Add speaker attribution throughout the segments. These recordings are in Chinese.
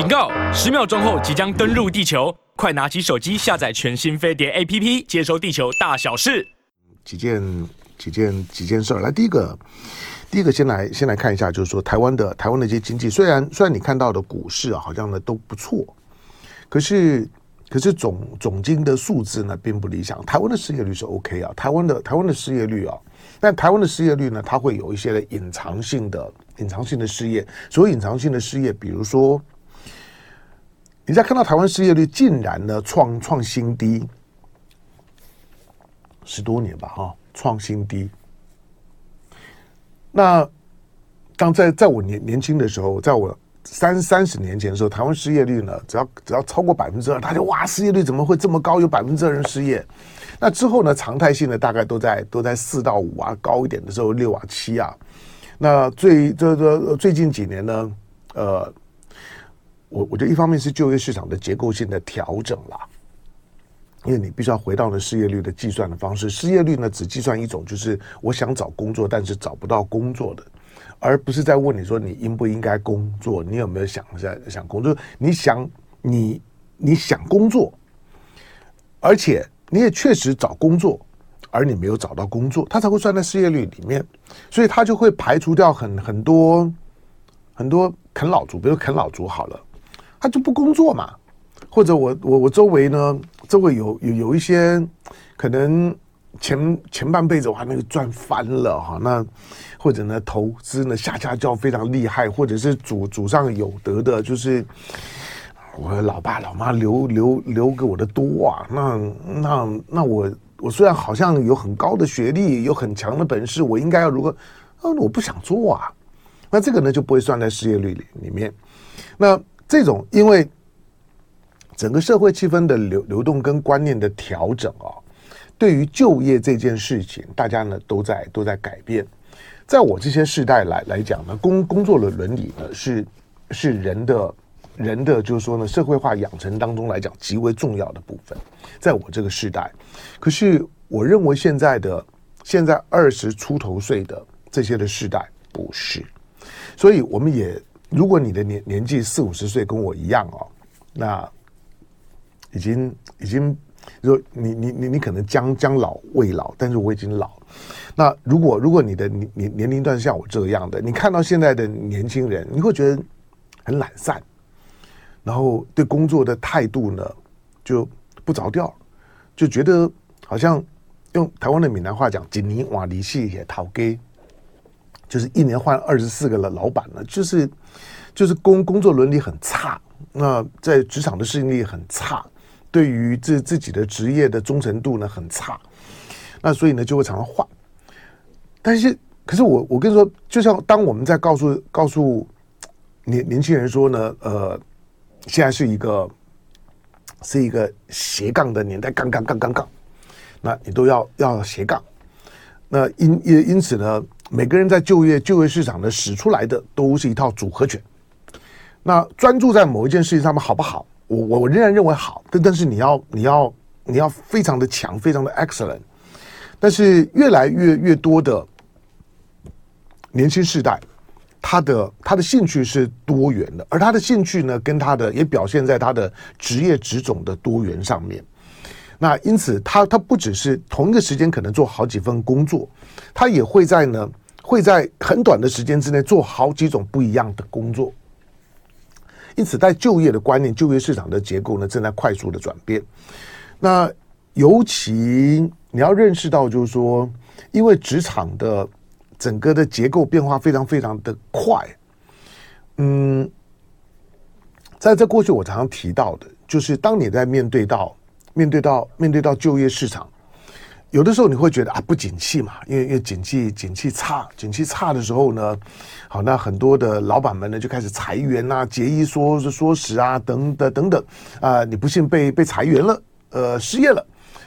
Speaker 1: 警告！十秒钟后即将登陆地球，快拿起手机下载全新飞碟 APP，接收地球大小事。
Speaker 2: 几件几件几件事儿，来第一个，第一个先来先来看一下，就是说台湾的台湾的一些经济，虽然虽然你看到的股市啊，好像呢都不错，可是可是总总经的数字呢并不理想。台湾的失业率是 OK 啊，台湾的台湾的失业率啊，但台湾的失业率呢，它会有一些的隐藏性的隐藏性的失业，所谓隐藏性的失业，比如说。你再看到台湾失业率竟然呢创创新低，十多年吧哈，创新低。那当在在我年年轻的时候，在我三三十年前的时候，台湾失业率呢，只要只要超过百分之二，大家哇，失业率怎么会这么高？有百分之二人失业。那之后呢，常态性的大概都在都在四到五啊，高一点的时候六啊七啊。那最这这最近几年呢，呃。我我觉得一方面是就业市场的结构性的调整啦，因为你必须要回到了失业率的计算的方式。失业率呢，只计算一种，就是我想找工作，但是找不到工作的，而不是在问你说你应不应该工作，你有没有想在想工作？你想你你想工作，而且你也确实找工作，而你没有找到工作，他才会算在失业率里面，所以他就会排除掉很很多很多啃老族，比如啃老族好了。他就不工作嘛，或者我我我周围呢，周围有有有一些可能前前半辈子我还那个赚翻了哈，那或者呢投资呢下下叫非常厉害，或者是祖祖上有德的，就是我老爸老妈留留留给我的多啊，那那那我我虽然好像有很高的学历，有很强的本事，我应该要如何？啊，我不想做啊，那这个呢就不会算在失业率里里面，那。这种因为整个社会气氛的流流动跟观念的调整啊，对于就业这件事情，大家呢都在都在改变。在我这些世代来来讲呢，工工作的伦理呢是是人的人的就是说呢社会化养成当中来讲极为重要的部分。在我这个世代，可是我认为现在的现在二十出头岁的这些的世代不是，所以我们也。如果你的年年纪四五十岁跟我一样哦，那已经已经，就你你你你可能将将老未老，但是我已经老。那如果如果你的年年年龄段像我这样的，你看到现在的年轻人，你会觉得很懒散，然后对工作的态度呢就不着调，就觉得好像用台湾的闽南话讲，一年换二四个头家。就是一年换二十四个的，老板呢，就是就是工工作伦理很差，那在职场的适应力很差，对于自自己的职业的忠诚度呢很差，那所以呢就会常常换。但是，可是我我跟你说，就像当我们在告诉告诉年年轻人说呢，呃，现在是一个是一个斜杠的年代，杠杠杠杠杠，那你都要要斜杠，那因也因此呢。每个人在就业就业市场呢，使出来的都是一套组合拳。那专注在某一件事情上面好不好？我我我仍然认为好，但但是你要你要你要非常的强，非常的 excellent。但是越来越越多的年轻世代，他的他的兴趣是多元的，而他的兴趣呢，跟他的也表现在他的职业职种的多元上面。那因此他，他不只是同一个时间可能做好几份工作，他也会在呢。会在很短的时间之内做好几种不一样的工作，因此在就业的观念、就业市场的结构呢，正在快速的转变。那尤其你要认识到，就是说，因为职场的整个的结构变化非常非常的快。嗯，在这过去我常常提到的，就是当你在面对到面对到面对到就业市场。有的时候你会觉得啊，不景气嘛，因为因为景气景气差，景气差的时候呢，好，那很多的老板们呢就开始裁员啊，节衣缩缩食啊，等等等等啊，你不幸被被裁员了，呃，失业了，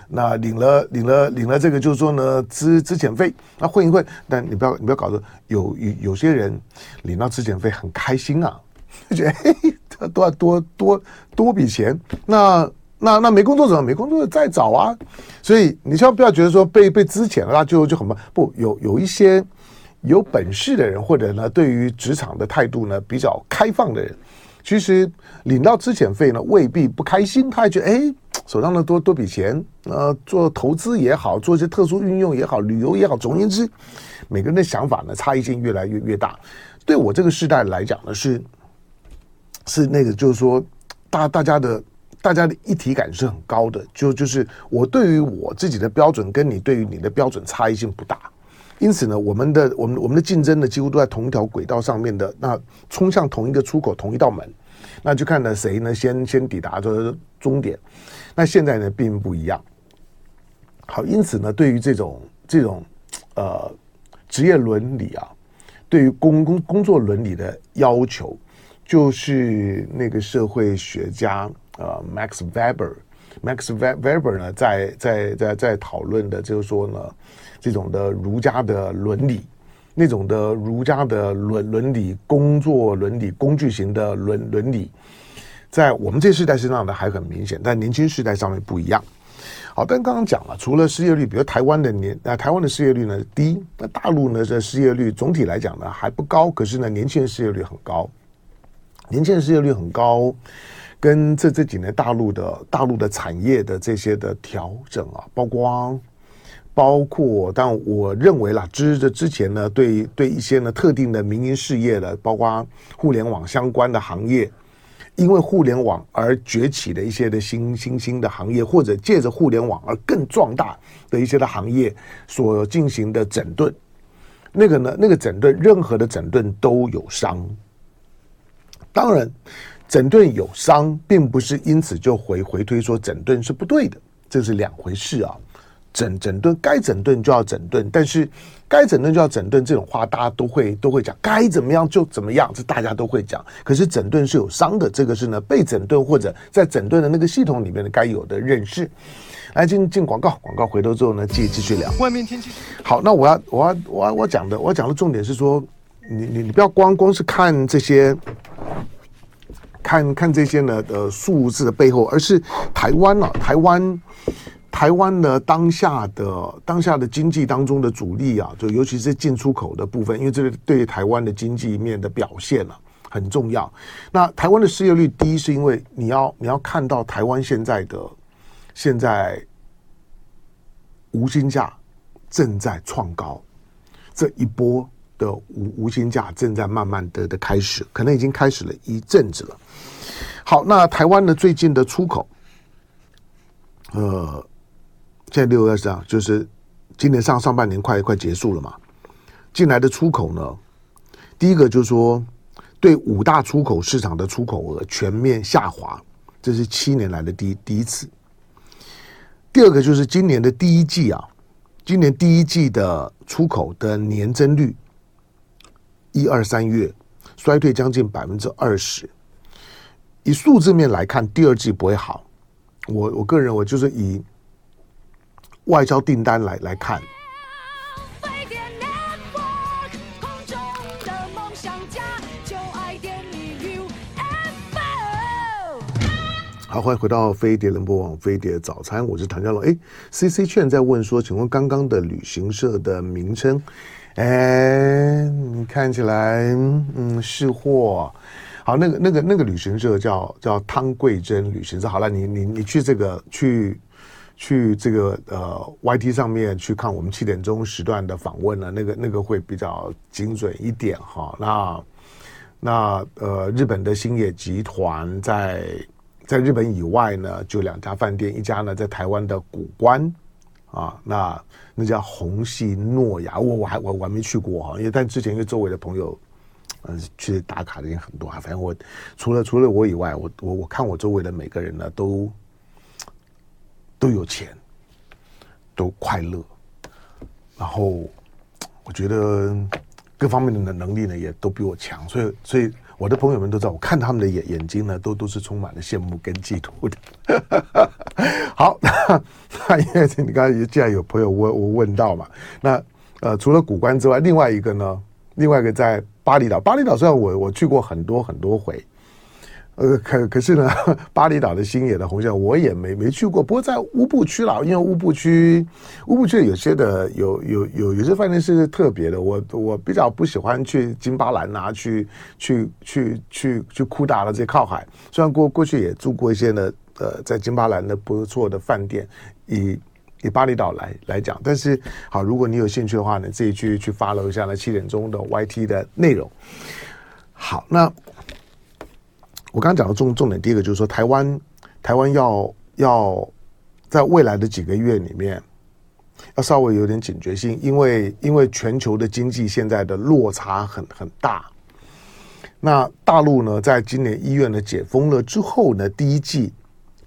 Speaker 2: 那领了领了领了这个就是说呢，资资遣费，那混一混，但你不要你不要搞得有有有些人领到资遣费很开心啊，就觉得嘿嘿，多多多多笔钱，那。那那没工作怎么？没工作再找啊！所以你千万不要觉得说被被资遣了，那就就很。不，有有一些有本事的人，或者呢，对于职场的态度呢比较开放的人，其实领到资遣费呢，未必不开心，他还觉得哎，手上的多多笔钱，呃，做投资也好，做一些特殊运用也好，旅游也好，总而言之，每个人的想法呢，差异性越来越越大。对我这个时代来讲呢，是是那个，就是说，大大家的大家的一体感是很高的，就就是我对于我自己的标准，跟你对于你的标准差异性不大。因此呢，我们的我们我们的竞争呢，几乎都在同一条轨道上面的，那冲向同一个出口，同一道门，那就看呢谁呢先先抵达这终点。那现在呢并不一样。好，因此呢，对于这种这种呃职业伦理啊，对于工工工作伦理的要求，就是那个社会学家呃 Max Weber，Max Weber 呢在在在在讨论的就是说呢。这种的儒家的伦理，那种的儒家的伦伦理、工作伦理、工具型的伦伦理，在我们这世代身上呢还很明显，但年轻世代上面不一样。好，但刚刚讲了，除了失业率，比如台湾的年啊，台湾的失业率呢低，那大陆呢这失业率总体来讲呢还不高，可是呢年轻人失业率很高，年轻人失业率很高，跟这这几年大陆的大陆的产业的这些的调整啊，包括。包括，但我认为啦，之之前呢，对对一些呢特定的民营事业的，包括互联网相关的行业，因为互联网而崛起的一些的新新兴的行业，或者借着互联网而更壮大的一些的行业所进行的整顿，那个呢，那个整顿，任何的整顿都有伤。当然，整顿有伤，并不是因此就回回推说整顿是不对的，这是两回事啊。整整顿该整顿就要整顿，但是该整顿就要整顿这种话，大家都会都会讲，该怎么样就怎么样，这大家都会讲。可是整顿是有伤的，这个是呢被整顿或者在整顿的那个系统里面的该有的认识。来进进广告，广告回头之后呢，继继续聊。外面天气好，那我要我要我要我讲的我讲的重点是说，你你你不要光光是看这些，看看这些呢的数字的背后，而是台湾啊，台湾。台湾呢，当下的当下的经济当中的主力啊，就尤其是进出口的部分，因为这个对台湾的经济面的表现啊很重要。那台湾的失业率低，是因为你要你要看到台湾现在的现在无薪假正在创高，这一波的无无薪假正在慢慢的的开始，可能已经开始了一阵子了。好，那台湾呢最近的出口，呃。现在六月是这样，就是今年上上半年快快结束了嘛，进来的出口呢，第一个就是说，对五大出口市场的出口额全面下滑，这是七年来的第一第一次。第二个就是今年的第一季啊，今年第一季的出口的年增率，一二三月衰退将近百分之二十。以数字面来看，第二季不会好。我我个人认为就是以。外交订单来来看，好，欢迎回到飞碟联播网飞碟早餐，我是唐家龙。哎，CC 券在问说，请问刚刚的旅行社的名称？哎，看起来嗯是货。好，那个那个那个旅行社叫叫汤桂珍旅行社。好了，你你你去这个去。去这个呃 YT 上面去看我们七点钟时段的访问呢，那个那个会比较精准一点哈。那那呃日本的星野集团在在日本以外呢，就两家饭店，一家呢在台湾的古关啊，那那叫虹夕诺雅，我我还我我还没去过哈，因为但之前因为周围的朋友嗯去打卡的人很多啊，反正我除了除了我以外，我我我看我周围的每个人呢都。都有钱，都快乐，然后我觉得各方面的能力呢也都比我强，所以所以我的朋友们都知道，我看他们的眼眼睛呢都都是充满了羡慕跟嫉妒的。好，那因为你刚才既然有朋友问我问到嘛，那呃除了古关之外，另外一个呢，另外一个在巴厘岛，巴厘岛虽然我我去过很多很多回，呃，可可是呢，巴厘岛的星野的红线我也没没去过。不过在乌布区啦，因为乌布区乌布区有些的有有有有些饭店是特别的。我我比较不喜欢去金巴兰啊，去去去去去库达的这些靠海。虽然过过去也住过一些呢，呃，在金巴兰的不错的饭店，以以巴厘岛来来讲。但是好，如果你有兴趣的话呢，自己去去 follow 一下呢七点钟的 YT 的内容。好，那。我刚刚讲的重重点，第一个就是说，台湾台湾要要在未来的几个月里面，要稍微有点警觉性，因为因为全球的经济现在的落差很很大。那大陆呢，在今年一月呢解封了之后呢，第一季、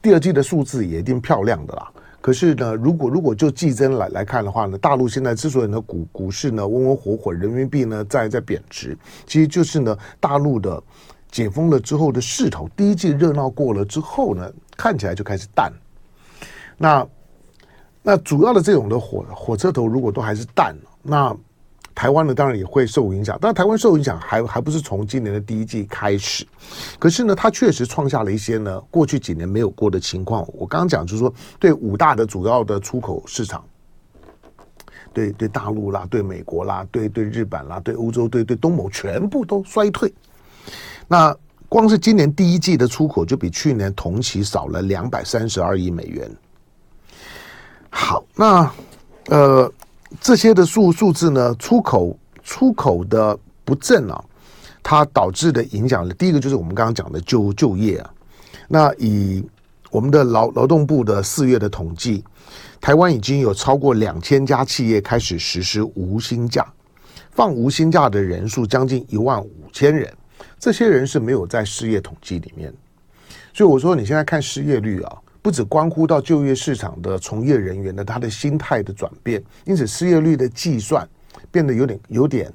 Speaker 2: 第二季的数字也一定漂亮的啦。可是呢，如果如果就季增来来看的话呢，大陆现在之所以呢股股市呢温温火火，人民币呢在在贬值，其实就是呢大陆的。解封了之后的势头，第一季热闹过了之后呢，看起来就开始淡。那那主要的这种的火火车头如果都还是淡，那台湾呢当然也会受影响。但台湾受影响还还不是从今年的第一季开始，可是呢，它确实创下了一些呢过去几年没有过的情况。我刚刚讲就是说，对五大的主要的出口市场，对对大陆啦，对美国啦，对对日本啦，对欧洲，对对东盟，全部都衰退。那光是今年第一季的出口就比去年同期少了两百三十二亿美元。好，那呃这些的数数字呢，出口出口的不振啊，它导致的影响，第一个就是我们刚刚讲的就就业啊。那以我们的劳劳动部的四月的统计，台湾已经有超过两千家企业开始实施无薪假，放无薪假的人数将近一万五千人。这些人是没有在失业统计里面，所以我说你现在看失业率啊，不只关乎到就业市场的从业人员的他的心态的转变，因此失业率的计算变得有点、有点、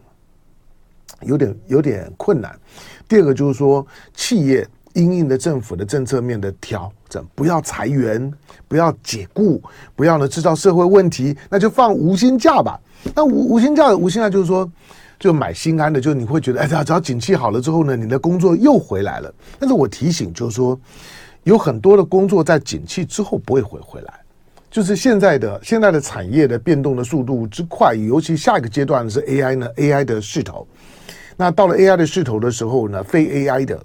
Speaker 2: 有点、有点困难。第二个就是说，企业因应的政府的政策面的调整，不要裁员，不要解雇，不要呢制造社会问题，那就放无薪假吧。那无无薪假，无薪假就是说。就买心安的，就你会觉得，哎，只要景气好了之后呢，你的工作又回来了。但是我提醒，就是说，有很多的工作在景气之后不会回回来。就是现在的现在的产业的变动的速度之快，尤其下一个阶段是 AI 呢，AI 的势头。那到了 AI 的势头的时候呢，非 AI 的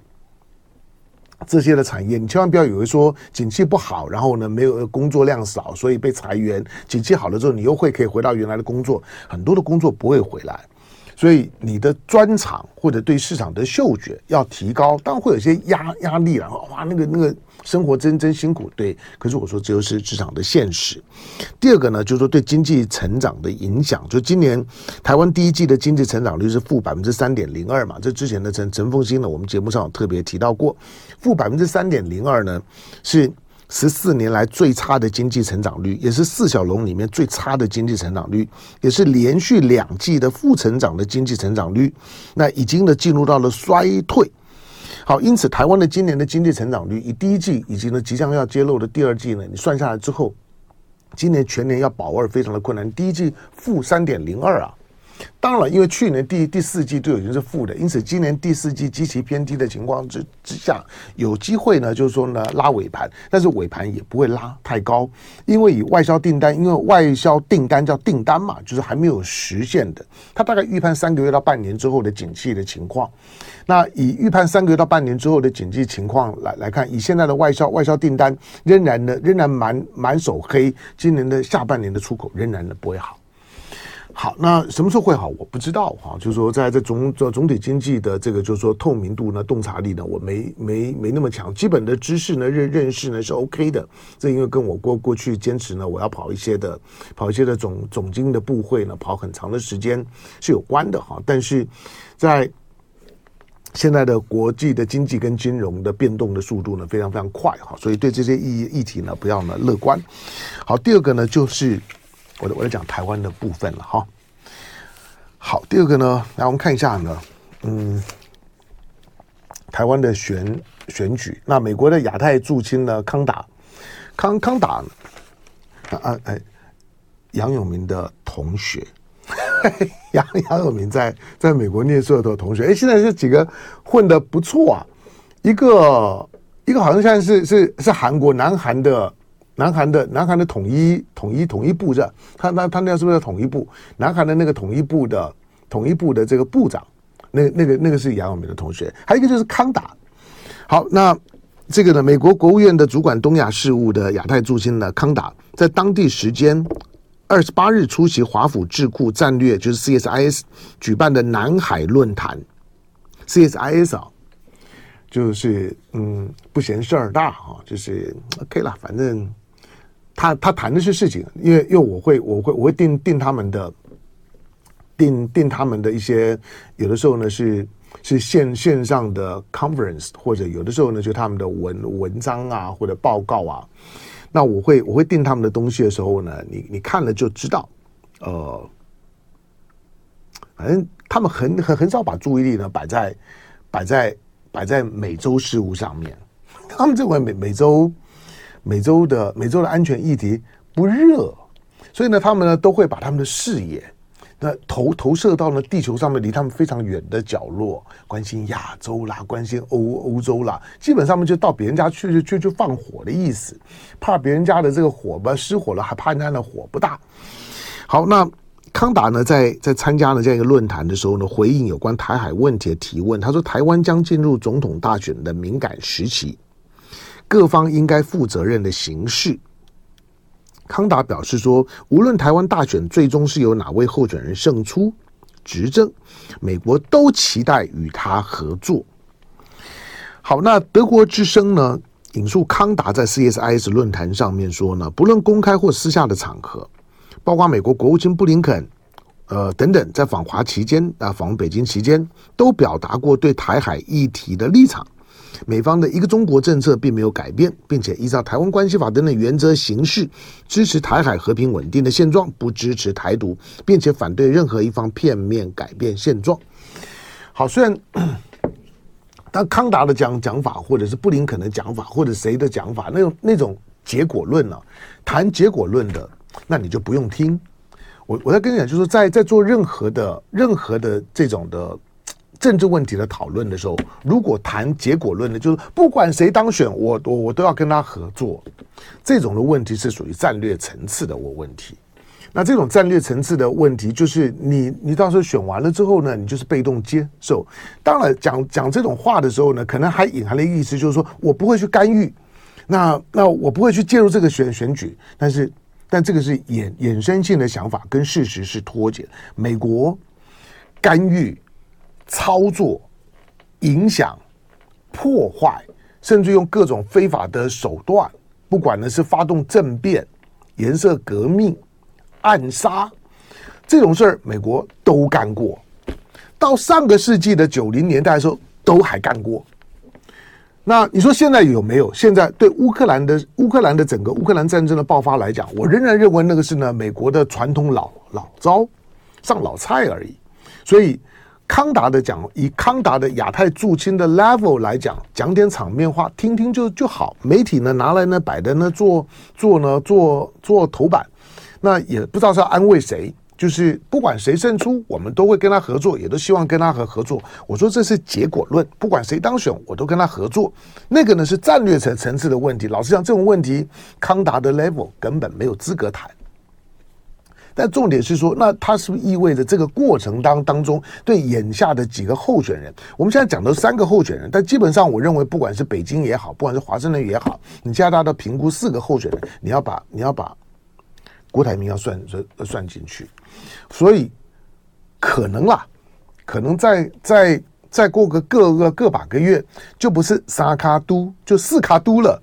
Speaker 2: 这些的产业，你千万不要以为说景气不好，然后呢没有工作量少，所以被裁员。景气好了之后，你又会可以回到原来的工作，很多的工作不会回来。所以你的专长或者对市场的嗅觉要提高，当然会有些压压力了。哇，那个那个生活真真辛苦，对。可是我说这就是市场的现实。第二个呢，就是说对经济成长的影响。就今年台湾第一季的经济成长率是负百分之三点零二嘛，这之前的陈陈凤馨呢，我们节目上有特别提到过，负百分之三点零二呢是。十四年来最差的经济成长率，也是四小龙里面最差的经济成长率，也是连续两季的负成长的经济成长率，那已经呢进入到了衰退。好，因此台湾的今年的经济成长率，以第一季以及呢即将要揭露的第二季呢，你算下来之后，今年全年要保二非常的困难。第一季负三点零二啊。当然了，因为去年第第四季都已经是负的，因此今年第四季极其偏低的情况之之下，有机会呢，就是说呢拉尾盘，但是尾盘也不会拉太高，因为以外销订单，因为外销订单叫订单嘛，就是还没有实现的，它大概预判三个月到半年之后的景气的情况。那以预判三个月到半年之后的景气情况来来看，以现在的外销外销订单仍然呢仍然满满手黑，今年的下半年的出口仍然呢不会好。好，那什么时候会好？我不知道哈。就是说，在这总总总体经济的这个，就是说透明度呢、洞察力呢，我没没没那么强。基本的知识呢、认认识呢是 OK 的。这因为跟我过过去坚持呢，我要跑一些的跑一些的总总经的部会呢，跑很长的时间是有关的哈。但是在现在的国际的经济跟金融的变动的速度呢，非常非常快哈。所以对这些议议题呢，不要呢乐观。好，第二个呢就是。我我来讲台湾的部分了哈。好，第二个呢，来我们看一下呢，嗯，台湾的选选举。那美国的亚太驻青呢，康达康康达啊啊哎，杨永明的同学，杨杨永明在在美国念书的同学，哎，现在这几个混的不错啊。一个一个好像现在是是是韩国南韩的南韩的南韩的统一统一统一部的，他他他那是不是统一部？南韩的那个统一部的统一部的这个部长，那那个那个是杨永明的同学，还有一个就是康达。好，那这个呢，美国国务院的主管东亚事务的亚太驻青呢，康达在当地时间二十八日出席华府智库战略，就是 CSIS 举办的南海论坛，CSIS 啊。就是嗯，不嫌事儿大哈，就是 OK 了，反正他他谈的是事情，因为因为我会我会我会定定他们的定定他们的一些，有的时候呢是是线线上的 conference，或者有的时候呢就他们的文文章啊或者报告啊，那我会我会定他们的东西的时候呢，你你看了就知道，呃，反正他们很很很少把注意力呢摆在摆在。摆在美洲事务上面，他们认为美美洲美洲的美洲的安全议题不热，所以呢，他们呢都会把他们的视野那投投射到呢地球上面离他们非常远的角落，关心亚洲啦，关心欧欧洲啦，基本上面就到别人家去去去去放火的意思，怕别人家的这个火吧失火了，还怕人家的火不大。好，那。康达呢，在在参加了这样一个论坛的时候呢，回应有关台海问题的提问，他说：“台湾将进入总统大选的敏感时期，各方应该负责任的行事。”康达表示说：“无论台湾大选最终是由哪位候选人胜出执政，美国都期待与他合作。”好，那德国之声呢，引述康达在 CSIS 论坛上面说呢，不论公开或私下的场合。包括美国国务卿布林肯，呃等等，在访华期间啊，访北京期间，都表达过对台海议题的立场。美方的一个中国政策并没有改变，并且依照台湾关系法等等原则行事，支持台海和平稳定的现状，不支持台独，并且反对任何一方片面改变现状。好，虽然 但康达的讲讲法，或者是布林肯的讲法，或者谁的讲法，那种那种结果论呢、谈结果论的。那你就不用听，我我在跟你讲，就是在在做任何的任何的这种的政治问题的讨论的时候，如果谈结果论的，就是不管谁当选，我我我都要跟他合作，这种的问题是属于战略层次的我问题。那这种战略层次的问题，就是你你到时候选完了之后呢，你就是被动接受。当然讲讲这种话的时候呢，可能还隐含了意思，就是说我不会去干预，那那我不会去介入这个选选举，但是。但这个是衍衍生性的想法，跟事实是脱节。美国干预、操作、影响、破坏，甚至用各种非法的手段，不管呢是发动政变、颜色革命、暗杀这种事儿，美国都干过。到上个世纪的九零年代的时候，都还干过。那你说现在有没有？现在对乌克兰的乌克兰的整个乌克兰战争的爆发来讲，我仍然认为那个是呢美国的传统老老招上老菜而已。所以康达的讲，以康达的亚太驻青的 level 来讲，讲点场面话，听听就就好。媒体呢拿来呢摆的呢做做呢做做头版，那也不知道是要安慰谁。就是不管谁胜出，我们都会跟他合作，也都希望跟他合合作。我说这是结果论，不管谁当选，我都跟他合作。那个呢是战略层层次的问题。老实讲，这种问题，康达的 level 根本没有资格谈。但重点是说，那它是不是意味着这个过程当当中，对眼下的几个候选人，我们现在讲的三个候选人，但基本上我认为，不管是北京也好，不管是华盛顿也好，你加大的评估四个候选人，你要把你要把。郭台铭要算算算进去，所以可能啦，可能再再再过个个个个把个月，就不是三卡都，就四卡都了，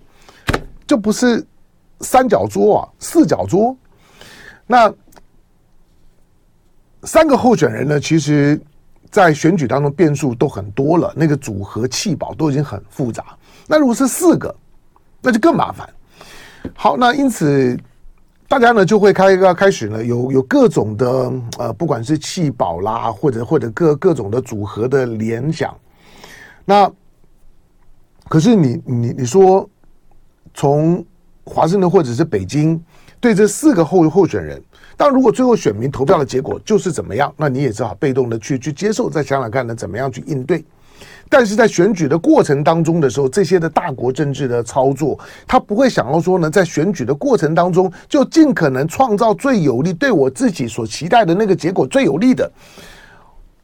Speaker 2: 就不是三角桌啊，四角桌。那三个候选人呢，其实，在选举当中变数都很多了，那个组合弃保都已经很复杂。那如果是四个，那就更麻烦。好，那因此。大家呢就会开个开始呢，有有各种的呃，不管是弃保啦，或者或者各各种的组合的联想。那可是你你你说，从华盛顿或者是北京对这四个候候选人，但如果最后选民投票的结果就是怎么样，那你也只好被动的去去接受，再想想看呢怎么样去应对。但是在选举的过程当中的时候，这些的大国政治的操作，他不会想要说呢，在选举的过程当中就尽可能创造最有利，对我自己所期待的那个结果最有利的。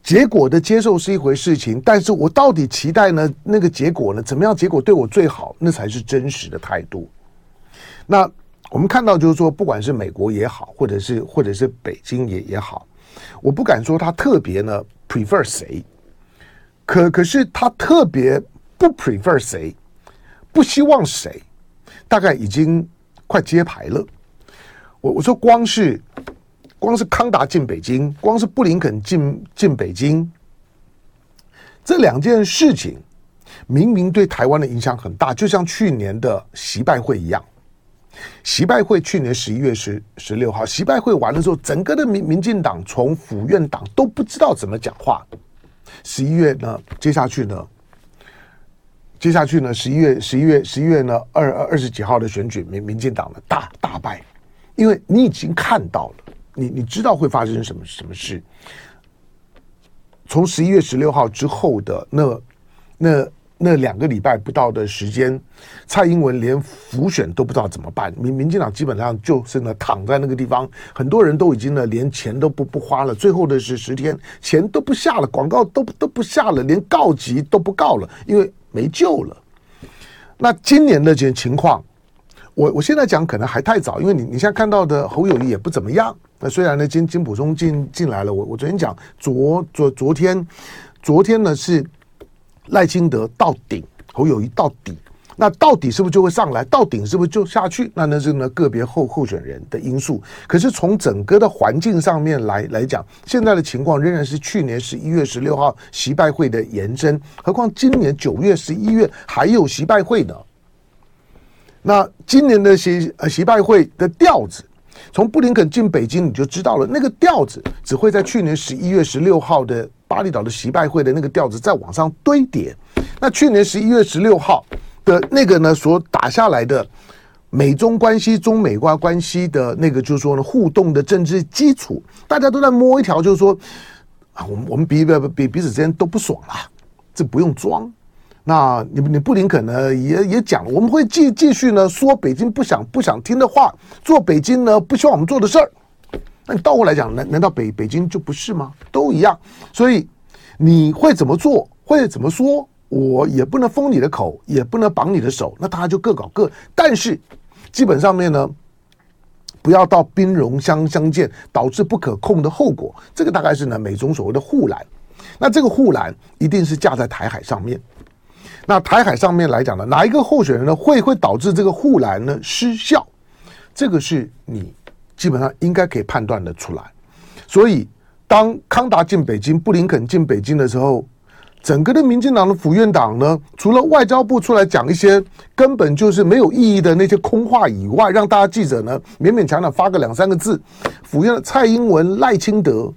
Speaker 2: 结果的接受是一回事情，但是我到底期待呢？那个结果呢？怎么样结果对我最好？那才是真实的态度。那我们看到就是说，不管是美国也好，或者是或者是北京也也好，我不敢说他特别呢 prefer 谁，可可是他特别不 prefer 谁，不希望谁，大概已经快揭牌了。我我说光是。光是康达进北京，光是布林肯进进北京，这两件事情明明对台湾的影响很大，就像去年的习拜会一样。习拜会去年十一月十十六号，习拜会完了之后，整个的民民进党从府院党都不知道怎么讲话。十一月呢，接下去呢，接下去呢，十一月十一月十一月呢，二二十几号的选举，民民进党的大大败，因为你已经看到了。你你知道会发生什么什么事？从十一月十六号之后的那那那两个礼拜不到的时间，蔡英文连浮选都不知道怎么办。民民进党基本上就是呢躺在那个地方，很多人都已经呢连钱都不不花了。最后的是十天，钱都不下了，广告都都不下了，连告急都不告了，因为没救了。那今年的这情况，我我现在讲可能还太早，因为你你现在看到的侯友谊也不怎么样。那虽然呢，金金溥聪进进来了，我我昨天讲昨昨昨天，昨天呢是赖清德到顶，侯友谊到底，那到底是不是就会上来？到顶是不是就下去？那那是呢个别候候选人的因素。可是从整个的环境上面来来讲，现在的情况仍然是去年十一月十六号习拜会的延伸。何况今年九月、十一月还有习拜会呢。那今年的习呃习拜会的调子。从布林肯进北京，你就知道了，那个调子只会在去年十一月十六号的巴厘岛的习拜会的那个调子再往上堆叠。那去年十一月十六号的那个呢，所打下来的美中关系、中美关关系的那个，就是说呢，互动的政治基础，大家都在摸一条，就是说啊，我们我们彼彼彼彼此之间都不爽了，这不用装。那你你布林肯呢也也讲，我们会继继续呢说北京不想不想听的话，做北京呢不希望我们做的事儿。那你倒过来讲，难难道北北京就不是吗？都一样。所以你会怎么做，会怎么说，我也不能封你的口，也不能绑你的手，那大家就各搞各。但是基本上面呢，不要到兵戎相相见，导致不可控的后果。这个大概是呢美中所谓的护栏。那这个护栏一定是架在台海上面。那台海上面来讲呢，哪一个候选人呢会会导致这个护栏呢失效？这个是你基本上应该可以判断的出来。所以，当康达进北京、布林肯进北京的时候，整个的民进党的府院党呢，除了外交部出来讲一些根本就是没有意义的那些空话以外，让大家记者呢勉勉强强发个两三个字，府院的蔡英文、赖清德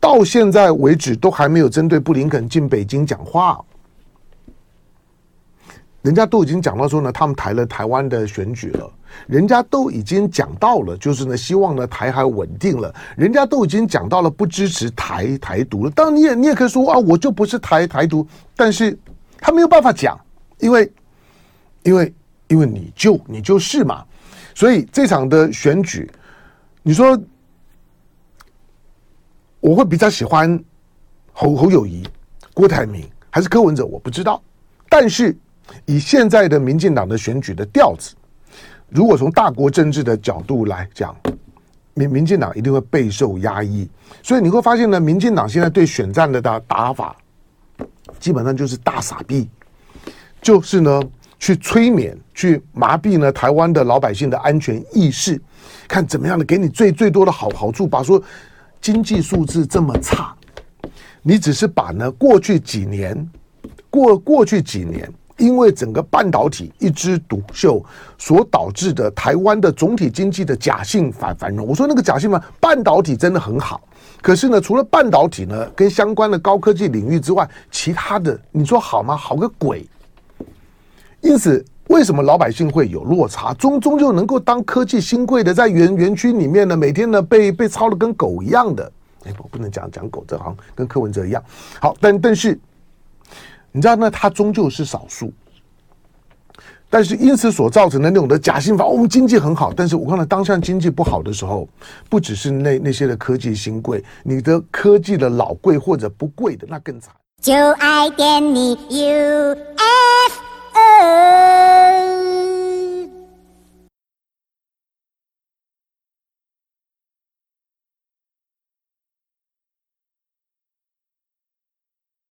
Speaker 2: 到现在为止都还没有针对布林肯进北京讲话。人家都已经讲到说呢，他们台了台湾的选举了，人家都已经讲到了，就是呢，希望呢台海稳定了，人家都已经讲到了不支持台台独了。当然，你也你也可以说啊，我就不是台台独，但是他没有办法讲，因为因为因为你就你就是嘛，所以这场的选举，你说我会比较喜欢侯侯友谊、郭台铭还是柯文哲，我不知道，但是。以现在的民进党的选举的调子，如果从大国政治的角度来讲，民民进党一定会备受压抑。所以你会发现呢，民进党现在对选战的打打法，基本上就是大傻逼，就是呢去催眠、去麻痹呢台湾的老百姓的安全意识，看怎么样的给你最最多的好好处。把说经济数字这么差，你只是把呢过去几年过过去几年。因为整个半导体一枝独秀所导致的台湾的总体经济的假性繁繁荣，我说那个假性嘛，半导体真的很好，可是呢，除了半导体呢，跟相关的高科技领域之外，其他的你说好吗？好个鬼！因此，为什么老百姓会有落差？终终究能够当科技新贵的，在园园区里面呢，每天呢被被操的跟狗一样的，哎，我不能讲讲狗，这好像跟柯文哲一样。好，但但是。你知道，那它终究是少数。但是因此所造成的那种的假新法，我们经济很好，但是我看到当下经济不好的时候，不只是那那些的科技新贵，你的科技的老贵或者不贵的那更惨。就爱点你 UFO。